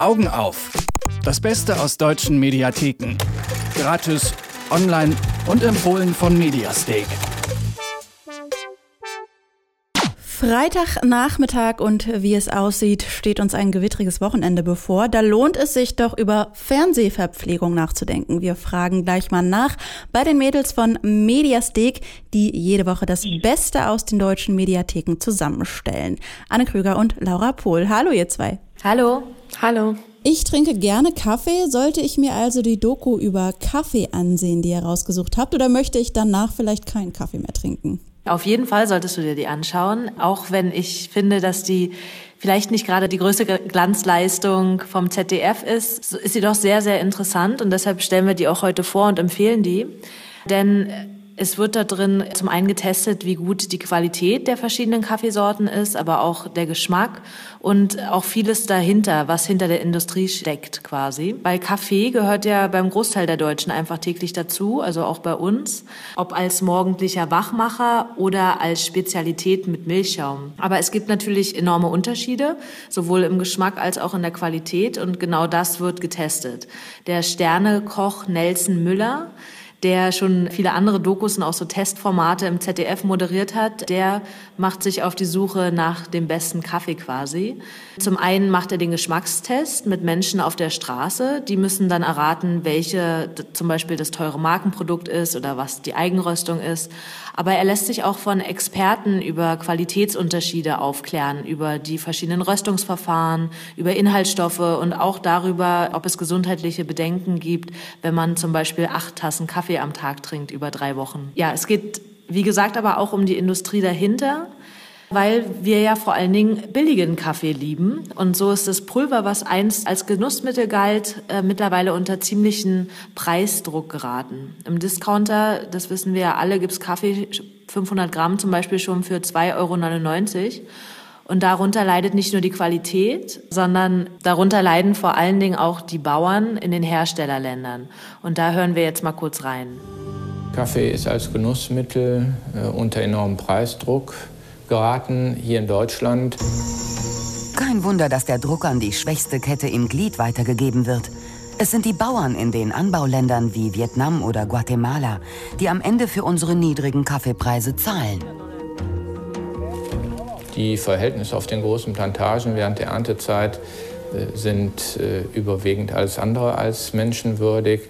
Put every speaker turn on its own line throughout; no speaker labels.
Augen auf. Das Beste aus deutschen Mediatheken. Gratis, online und empfohlen von Mediastake.
Freitagnachmittag und wie es aussieht, steht uns ein gewittriges Wochenende bevor. Da lohnt es sich doch über Fernsehverpflegung nachzudenken. Wir fragen gleich mal nach bei den Mädels von Mediastek, die jede Woche das Beste aus den deutschen Mediatheken zusammenstellen. Anne Krüger und Laura Pohl. Hallo ihr zwei.
Hallo. Hallo.
Ich trinke gerne Kaffee. Sollte ich mir also die Doku über Kaffee ansehen, die ihr rausgesucht habt, oder möchte ich danach vielleicht keinen Kaffee mehr trinken?
Auf jeden Fall solltest du dir die anschauen, auch wenn ich finde, dass die vielleicht nicht gerade die größte Glanzleistung vom ZDF ist, ist sie doch sehr, sehr interessant und deshalb stellen wir die auch heute vor und empfehlen die. Denn es wird da drin zum einen getestet, wie gut die Qualität der verschiedenen Kaffeesorten ist, aber auch der Geschmack und auch vieles dahinter, was hinter der Industrie steckt quasi. Weil Kaffee gehört ja beim Großteil der Deutschen einfach täglich dazu, also auch bei uns, ob als morgendlicher Wachmacher oder als Spezialität mit Milchschaum. Aber es gibt natürlich enorme Unterschiede, sowohl im Geschmack als auch in der Qualität und genau das wird getestet. Der Sternekoch Nelson Müller der schon viele andere Dokus und auch so Testformate im ZDF moderiert hat, der macht sich auf die Suche nach dem besten Kaffee quasi. Zum einen macht er den Geschmackstest mit Menschen auf der Straße. Die müssen dann erraten, welche zum Beispiel das teure Markenprodukt ist oder was die Eigenröstung ist. Aber er lässt sich auch von Experten über Qualitätsunterschiede aufklären, über die verschiedenen Röstungsverfahren, über Inhaltsstoffe und auch darüber, ob es gesundheitliche Bedenken gibt, wenn man zum Beispiel acht Tassen Kaffee am Tag trinkt über drei Wochen. Ja, es geht, wie gesagt, aber auch um die Industrie dahinter weil wir ja vor allen Dingen billigen Kaffee lieben. Und so ist das Pulver, was einst als Genussmittel galt, äh, mittlerweile unter ziemlichen Preisdruck geraten. Im Discounter, das wissen wir ja alle, gibt's Kaffee 500 Gramm zum Beispiel schon für 2,99 Euro. Und darunter leidet nicht nur die Qualität, sondern darunter leiden vor allen Dingen auch die Bauern in den Herstellerländern. Und da hören wir jetzt mal kurz rein.
Kaffee ist als Genussmittel äh, unter enormem Preisdruck geraten hier in Deutschland.
Kein Wunder, dass der Druck an die schwächste Kette im Glied weitergegeben wird. Es sind die Bauern in den Anbauländern wie Vietnam oder Guatemala, die am Ende für unsere niedrigen Kaffeepreise zahlen.
Die Verhältnisse auf den großen Plantagen während der Erntezeit äh, sind äh, überwiegend alles andere als menschenwürdig.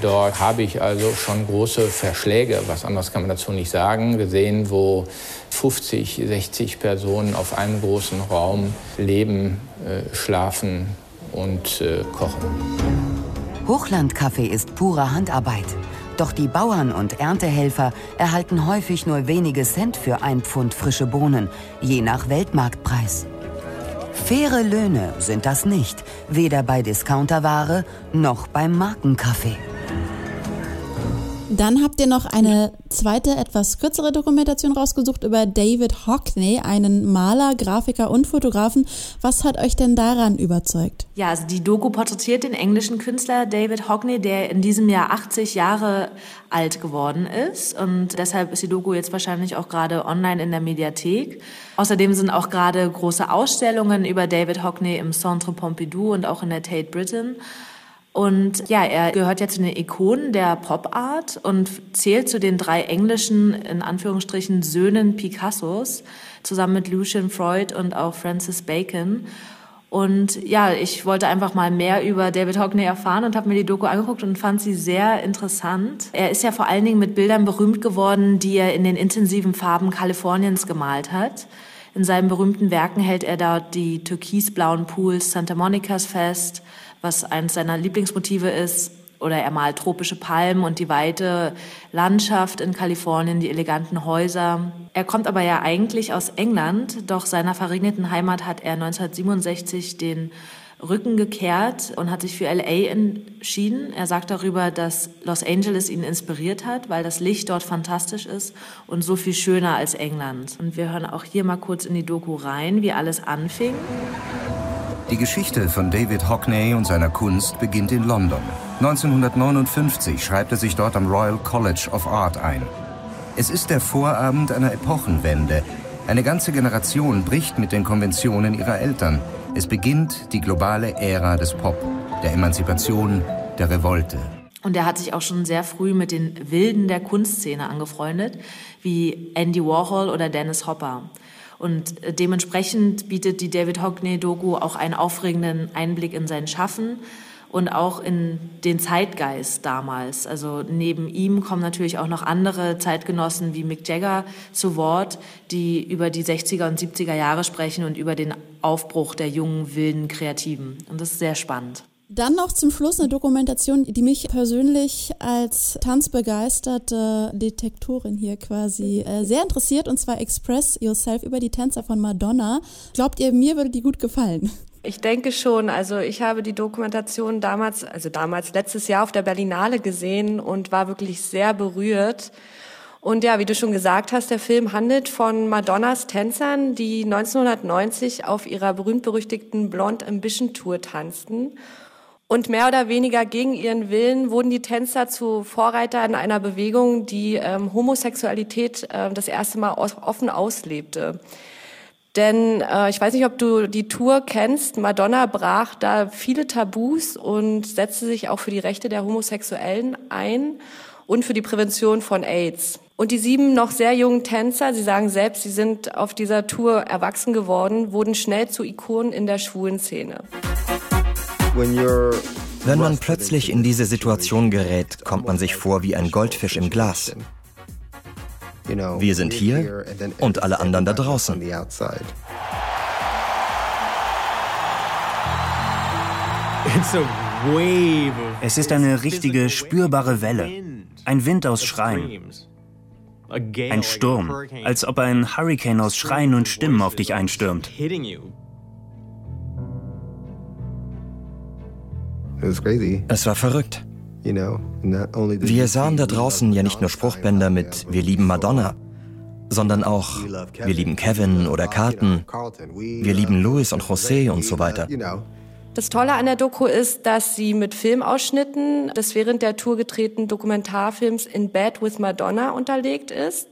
Dort habe ich also schon große Verschläge, was anderes kann man dazu nicht sagen, gesehen, wo 50, 60 Personen auf einem großen Raum leben, äh, schlafen und kochen.
Hochlandkaffee ist pure Handarbeit. Doch die Bauern und Erntehelfer erhalten häufig nur wenige Cent für ein Pfund frische Bohnen, je nach Weltmarktpreis. Faire Löhne sind das nicht, weder bei Discounterware noch beim Markenkaffee.
Dann habt ihr noch eine zweite, etwas kürzere Dokumentation rausgesucht über David Hockney, einen Maler, Grafiker und Fotografen. Was hat euch denn daran überzeugt?
Ja, also die Doku porträtiert den englischen Künstler David Hockney, der in diesem Jahr 80 Jahre alt geworden ist. Und deshalb ist die Doku jetzt wahrscheinlich auch gerade online in der Mediathek. Außerdem sind auch gerade große Ausstellungen über David Hockney im Centre Pompidou und auch in der Tate Britain. Und ja, er gehört ja zu den Ikonen der Pop Art und zählt zu den drei englischen, in Anführungsstrichen, Söhnen Picassos, zusammen mit Lucian Freud und auch Francis Bacon. Und ja, ich wollte einfach mal mehr über David Hockney erfahren und habe mir die Doku angeguckt und fand sie sehr interessant. Er ist ja vor allen Dingen mit Bildern berühmt geworden, die er in den intensiven Farben Kaliforniens gemalt hat. In seinen berühmten Werken hält er dort die türkisblauen Pools Santa Monicas fest, was eines seiner Lieblingsmotive ist. Oder er malt tropische Palmen und die weite Landschaft in Kalifornien, die eleganten Häuser. Er kommt aber ja eigentlich aus England, doch seiner verregneten Heimat hat er 1967 den Rücken gekehrt und hat sich für LA entschieden. Er sagt darüber, dass Los Angeles ihn inspiriert hat, weil das Licht dort fantastisch ist und so viel schöner als England. Und wir hören auch hier mal kurz in die Doku rein, wie alles anfing.
Die Geschichte von David Hockney und seiner Kunst beginnt in London. 1959 schreibt er sich dort am Royal College of Art ein. Es ist der Vorabend einer Epochenwende, Eine ganze Generation bricht mit den Konventionen ihrer Eltern. Es beginnt die globale Ära des Pop, der Emanzipation, der Revolte.
Und er hat sich auch schon sehr früh mit den Wilden der Kunstszene angefreundet, wie Andy Warhol oder Dennis Hopper. Und äh, dementsprechend bietet die David Hockney-Doku auch einen aufregenden Einblick in sein Schaffen und auch in den Zeitgeist damals. Also neben ihm kommen natürlich auch noch andere Zeitgenossen wie Mick Jagger zu Wort, die über die 60er und 70er Jahre sprechen und über den Aufbruch der jungen, wilden Kreativen. Und das ist sehr spannend.
Dann noch zum Schluss eine Dokumentation, die mich persönlich als tanzbegeisterte Detektorin hier quasi äh, sehr interessiert, und zwar Express Yourself über die Tänzer von Madonna. Glaubt ihr, mir würde die gut gefallen?
Ich denke schon. Also ich habe die Dokumentation damals, also damals letztes Jahr auf der Berlinale gesehen und war wirklich sehr berührt. Und ja, wie du schon gesagt hast, der Film handelt von Madonnas Tänzern, die 1990 auf ihrer berühmt-berüchtigten Blonde Ambition Tour tanzten. Und mehr oder weniger gegen ihren Willen wurden die Tänzer zu Vorreitern einer Bewegung, die ähm, Homosexualität äh, das erste Mal aus, offen auslebte. Denn äh, ich weiß nicht, ob du die Tour kennst. Madonna brach da viele Tabus und setzte sich auch für die Rechte der Homosexuellen ein und für die Prävention von AIDS. Und die sieben noch sehr jungen Tänzer, sie sagen selbst, sie sind auf dieser Tour erwachsen geworden, wurden schnell zu Ikonen in der schwulen Szene.
Wenn man plötzlich in diese Situation gerät, kommt man sich vor wie ein Goldfisch im Glas. Wir sind hier und alle anderen da draußen.
Es ist eine richtige, spürbare Welle. Ein Wind aus Schreien. Ein Sturm, als ob ein Hurricane aus Schreien und Stimmen auf dich einstürmt.
Es war verrückt. Wir sahen da draußen ja nicht nur Spruchbänder mit Wir lieben Madonna, sondern auch Wir lieben Kevin oder Carlton, Wir lieben Louis und José und so weiter.
Das Tolle an der Doku ist, dass sie mit Filmausschnitten des während der Tour gedrehten Dokumentarfilms In Bed with Madonna unterlegt ist.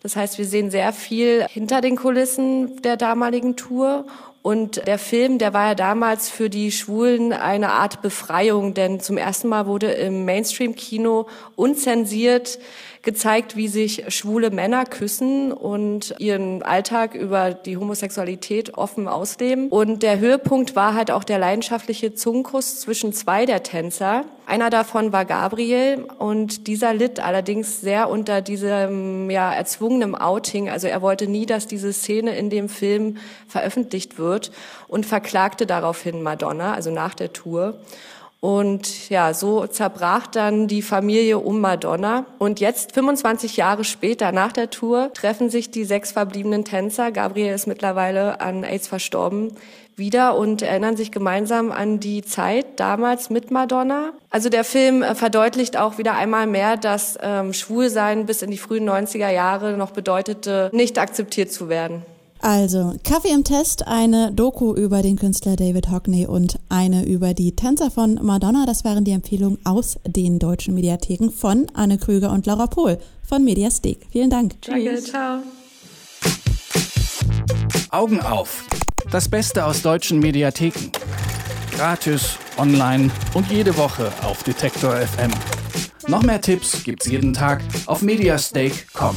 Das heißt, wir sehen sehr viel hinter den Kulissen der damaligen Tour und der Film, der war ja damals für die Schwulen eine Art Befreiung, denn zum ersten Mal wurde im Mainstream-Kino unzensiert gezeigt, wie sich schwule Männer küssen und ihren Alltag über die Homosexualität offen ausleben. Und der Höhepunkt war halt auch der leidenschaftliche Zungenkuss zwischen zwei der Tänzer. Einer davon war Gabriel und dieser litt allerdings sehr unter diesem ja, erzwungenen Outing. Also er wollte nie, dass diese Szene in dem Film veröffentlicht wird und verklagte daraufhin Madonna, also nach der Tour. Und ja, so zerbrach dann die Familie um Madonna. Und jetzt, 25 Jahre später, nach der Tour, treffen sich die sechs verbliebenen Tänzer, Gabriel ist mittlerweile an AIDS verstorben, wieder und erinnern sich gemeinsam an die Zeit damals mit Madonna. Also der Film äh, verdeutlicht auch wieder einmal mehr, dass ähm, Schwulsein bis in die frühen 90er Jahre noch bedeutete, nicht akzeptiert zu werden.
Also, Kaffee im Test, eine Doku über den Künstler David Hockney und eine über die Tänzer von Madonna. Das waren die Empfehlungen aus den deutschen Mediatheken von Anne Krüger und Laura Pohl von Mediastek. Vielen Dank.
Danke, ciao.
Augen auf. Das Beste aus deutschen Mediatheken. Gratis, online und jede Woche auf Detektor FM. Noch mehr Tipps gibt's jeden Tag auf mediastake.com.